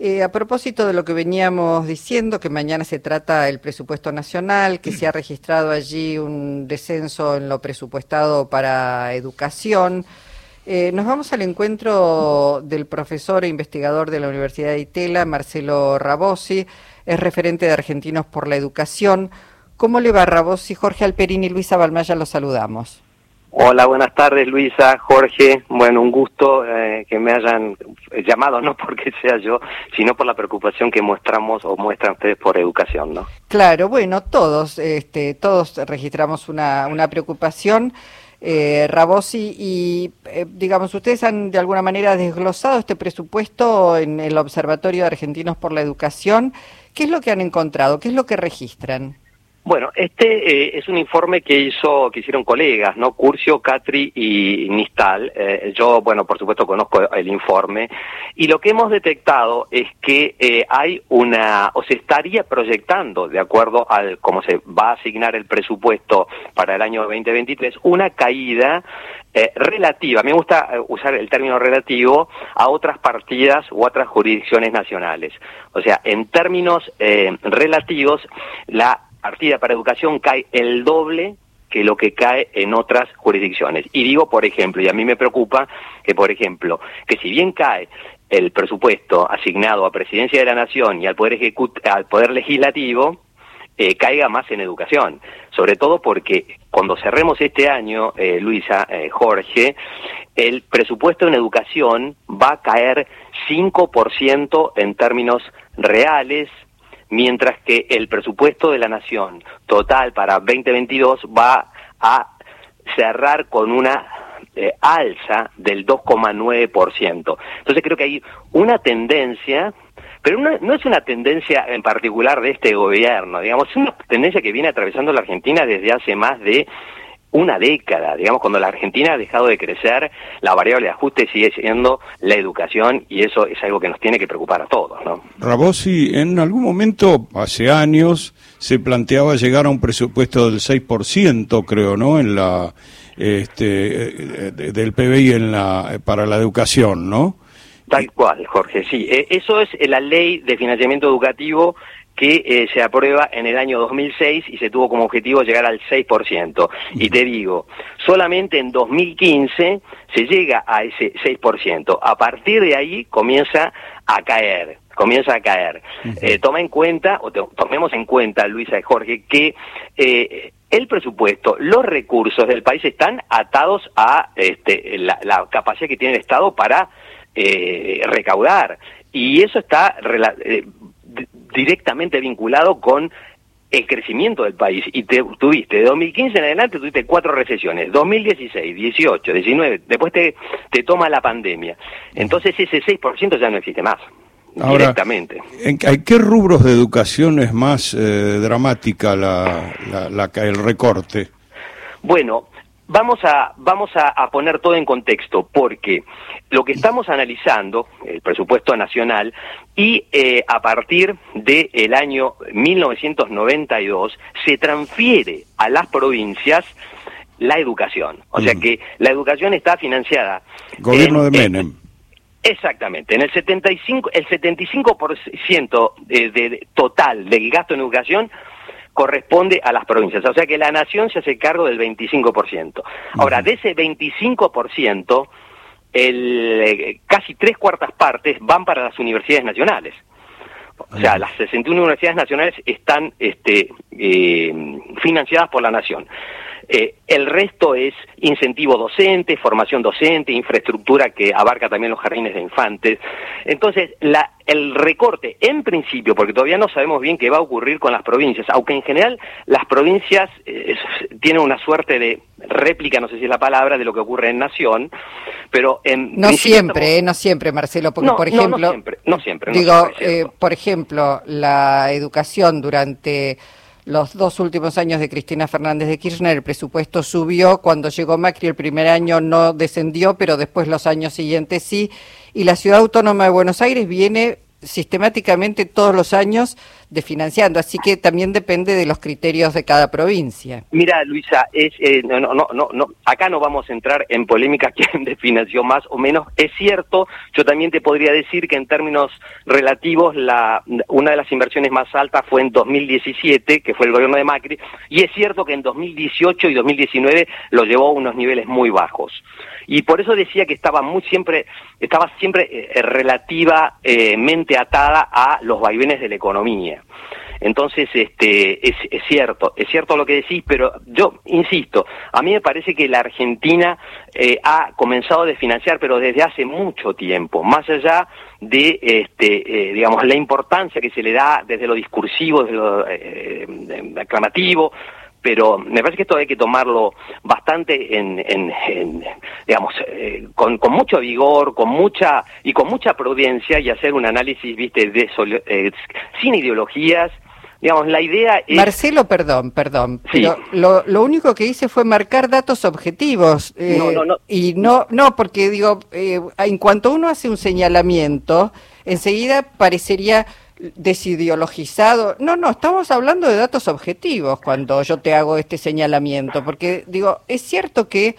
Eh, a propósito de lo que veníamos diciendo, que mañana se trata el presupuesto nacional, que se ha registrado allí un descenso en lo presupuestado para educación, eh, nos vamos al encuentro del profesor e investigador de la Universidad de Itela, Marcelo Rabosi, es referente de Argentinos por la Educación. ¿Cómo le va Rabosi? Jorge Alperini y Luisa Balmaya los saludamos. Hola, buenas tardes Luisa, Jorge. Bueno, un gusto eh, que me hayan llamado, no porque sea yo, sino por la preocupación que mostramos o muestran ustedes por educación, ¿no? Claro, bueno, todos, este, todos registramos una, una preocupación. Eh, Rabosi, y eh, digamos, ustedes han de alguna manera desglosado este presupuesto en el Observatorio de Argentinos por la Educación. ¿Qué es lo que han encontrado? ¿Qué es lo que registran? Bueno, este eh, es un informe que hizo, que hicieron colegas, ¿no? Curcio, Catri y Nistal. Eh, yo, bueno, por supuesto conozco el informe y lo que hemos detectado es que eh, hay una, o se estaría proyectando, de acuerdo al cómo se va a asignar el presupuesto para el año 2023, una caída relativa, me gusta usar el término relativo, a otras partidas u otras jurisdicciones nacionales. O sea, en términos relativos, la partida para educación cae el doble que lo que cae en otras jurisdicciones. Y digo, por ejemplo, y a mí me preocupa que, por ejemplo, que si bien cae el presupuesto asignado a Presidencia de la Nación y al Poder, al poder Legislativo, eh, caiga más en educación. Sobre todo porque cuando cerremos este año, eh, Luisa, eh, Jorge, el presupuesto en educación va a caer 5% en términos reales, mientras que el presupuesto de la Nación total para 2022 va a cerrar con una eh, alza del 2,9%. Entonces creo que hay una tendencia, pero no, no, es una tendencia en particular de este gobierno, digamos, es una tendencia que viene atravesando la Argentina desde hace más de una década, digamos, cuando la Argentina ha dejado de crecer, la variable de ajuste sigue siendo la educación y eso es algo que nos tiene que preocupar a todos, ¿no? Rabosi, en algún momento, hace años, se planteaba llegar a un presupuesto del 6%, creo, ¿no?, en la, este, del PBI en la, para la educación, ¿no? Tal cual, Jorge, sí. Eh, eso es la ley de financiamiento educativo que eh, se aprueba en el año 2006 y se tuvo como objetivo llegar al 6%. Y te digo, solamente en 2015 se llega a ese 6%. A partir de ahí comienza a caer comienza a caer. Eh, toma en cuenta, o tomemos en cuenta, Luisa y Jorge, que eh, el presupuesto, los recursos del país están atados a este, la, la, capacidad que tiene el Estado para recaudar. Y eso está directamente vinculado con el crecimiento del país. Y te, tuviste, de 2015 en adelante, tuviste cuatro recesiones, 2016, 18, 19, después te, te toma la pandemia. Entonces ese 6% ya no existe más. directamente. ¿en, qué rubros de educación es más eh, dramática la, la, el recorte? Bueno, vamos a, vamos a, poner todo en contexto, porque lo que estamos analizando, el presupuesto nacional, y eh, a partir del año 1992 se transfiere a las provincias la educación. O sea mm. que la educación está financiada. Gobierno de Menem. Exactamente, en el 75, el 75% de, de, total del gasto en educación corresponde a las provincias. O sea que la nación se hace cargo del 25%. Ahora, de ese 25%, el, eh, casi tres cuartas partes van para las universidades nacionales. O sea, las 61 universidades nacionales están este, eh, financiadas por la nación. Eh, el resto es incentivo docente, formación docente, infraestructura que abarca también los jardines de infantes. Entonces, la, el recorte, en principio, porque todavía no sabemos bien qué va a ocurrir con las provincias, aunque en general las provincias eh, tienen una suerte de réplica, no sé si es la palabra, de lo que ocurre en Nación, pero en... No siempre, eh, no siempre, Marcelo, porque por ejemplo... No, siempre, no siempre. digo, por ejemplo, la educación durante los dos últimos años de Cristina Fernández de Kirchner el presupuesto subió, cuando llegó Macri el primer año no descendió, pero después los años siguientes sí, y la Ciudad Autónoma de Buenos Aires viene sistemáticamente todos los años desfinanciando, así que también depende de los criterios de cada provincia. Mira, Luisa, es, eh, no, no, no, no, acá no vamos a entrar en polémica quién desfinanció más o menos. Es cierto, yo también te podría decir que en términos relativos, la, una de las inversiones más altas fue en 2017, que fue el gobierno de Macri, y es cierto que en 2018 y 2019 lo llevó a unos niveles muy bajos. Y por eso decía que estaba muy siempre, estaba siempre eh, relativamente atada a los vaivenes de la economía. Entonces, este, es, es, cierto, es cierto lo que decís, pero yo insisto, a mí me parece que la Argentina eh, ha comenzado a desfinanciar, pero desde hace mucho tiempo, más allá de, este, eh, digamos, la importancia que se le da desde lo discursivo, desde lo eh, aclamativo, pero me parece que esto hay que tomarlo bastante en, en, digamos, eh, con, con, mucho vigor, con mucha y con mucha prudencia y hacer un análisis, viste, de eh, sin ideologías. Digamos, la idea es... Marcelo, perdón, perdón, pero lo, lo, único que hice fue marcar datos objetivos. Eh, no, no, no. Y no, no, porque digo, en cuanto uno hace un señalamiento, enseguida parecería desideologizado. No, no, estamos hablando de datos objetivos cuando yo te hago este señalamiento, porque digo, es cierto que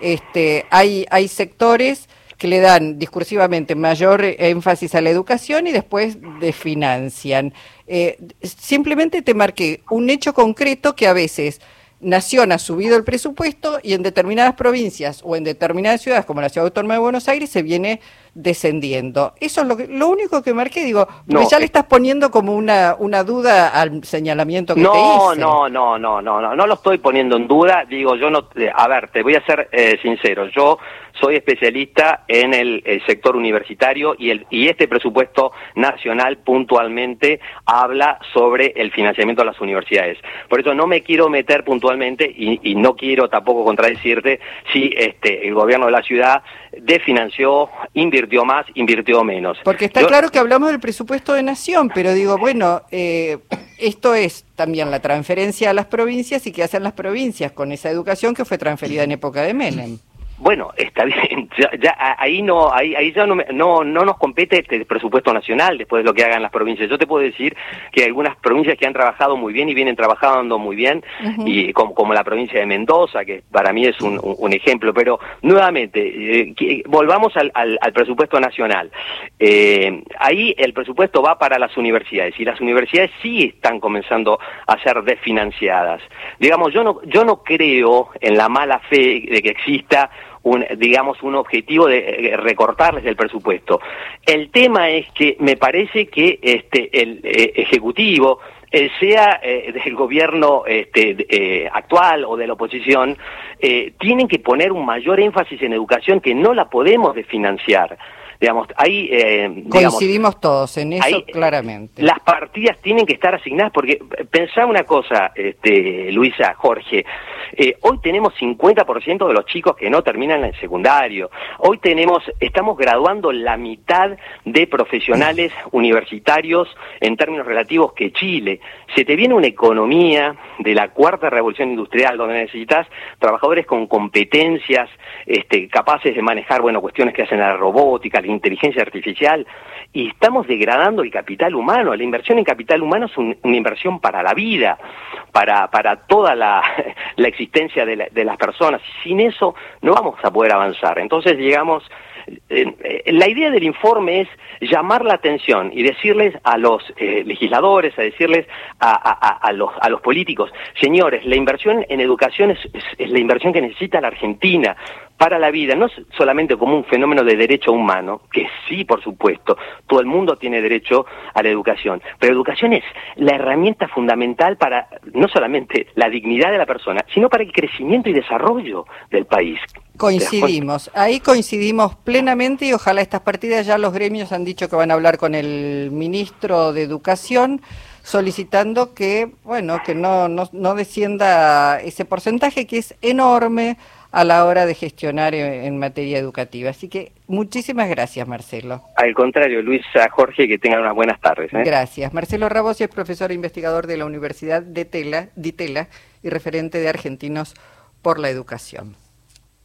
este, hay, hay sectores que le dan discursivamente mayor énfasis a la educación y después desfinancian. Eh, simplemente te marqué un hecho concreto que a veces Nación ha subido el presupuesto y en determinadas provincias o en determinadas ciudades como la Ciudad Autónoma de Buenos Aires se viene descendiendo. Eso es lo, que, lo único que marqué, digo, porque ya le estás poniendo como una, una duda al señalamiento que no, te hice. No, no, no, no, no, no lo estoy poniendo en duda, digo, yo no, eh, a ver, te voy a ser eh, sincero, yo soy especialista en el, el, sector universitario y, el, y este presupuesto nacional puntualmente habla sobre el financiamiento de las universidades. Por eso no me quiero meter puntualmente y, y no quiero tampoco contradecirte si este, el gobierno de la ciudad desfinanció, invirtió más, invirtió menos. Porque está Yo, claro que hablamos del presupuesto de nación, pero digo, bueno, eh, esto es también la transferencia a las provincias y qué hacen las provincias con esa educación que fue transferida en época de Menem. Bueno, está bien, ya, ya ahí no ahí, ahí ya no, no, no nos compete este presupuesto nacional después de lo que hagan las provincias. Yo te puedo decir que algunas provincias que han trabajado muy bien y vienen trabajando muy bien, uh -huh. y como, como, la provincia de Mendoza, que para mí es un, un ejemplo, pero nuevamente, eh, que, volvamos al, al, al, presupuesto nacional. Eh, ahí el presupuesto va para las universidades y las universidades sí están comenzando a ser desfinanciadas. Digamos, yo no, yo no creo en la mala fe de que exista un, digamos, un objetivo de eh, recortarles el presupuesto. El tema es que me parece que este, el eh, Ejecutivo, eh, sea eh, del gobierno este, eh, actual o de la oposición, tienen que poner un mayor énfasis en educación que no la podemos desfinanciar digamos, ahí... Digamos, Coincidimos todos en eso ahí, claramente. Las partidas tienen que estar asignadas porque pensá una cosa, este, Luisa, Jorge, eh, hoy tenemos 50% de los chicos que no terminan el secundario, hoy tenemos, estamos graduando la mitad de profesionales universitarios en términos relativos que Chile. Se te viene una economía de la cuarta revolución industrial donde necesitas trabajadores con competencias este, capaces de manejar, bueno, cuestiones que hacen la robótica, inteligencia artificial y estamos degradando el capital humano. La inversión en capital humano es un, una inversión para la vida, para, para toda la, la existencia de, de, las personas. Sin eso no vamos a poder avanzar. Entonces llegamos... Eh, la idea del informe es llamar la atención y decirles a los eh, legisladores, a decirles a, los, a los políticos, señores, la inversión en educación es, la inversión que necesita la Argentina para la vida, no solamente como un fenómeno de derecho humano, que sí, por supuesto, todo el mundo tiene derecho a la educación, pero educación es la herramienta fundamental para no solamente la dignidad de la persona, sino para el crecimiento y desarrollo del país. Coincidimos, ahí coincidimos plenamente y ojalá estas partidas ya los gremios han dicho que van a hablar con el ministro de Educación solicitando que, bueno, que no, no, no descienda ese porcentaje que es enorme a la hora de gestionar en, en, materia educativa. Así que muchísimas gracias, Marcelo. Al contrario, Luisa, Jorge, que tengan unas buenas tardes. ¿eh? Gracias. Marcelo Rabos es profesor e investigador de la Universidad de Tela, de Tela y referente de Argentinos por la Educación.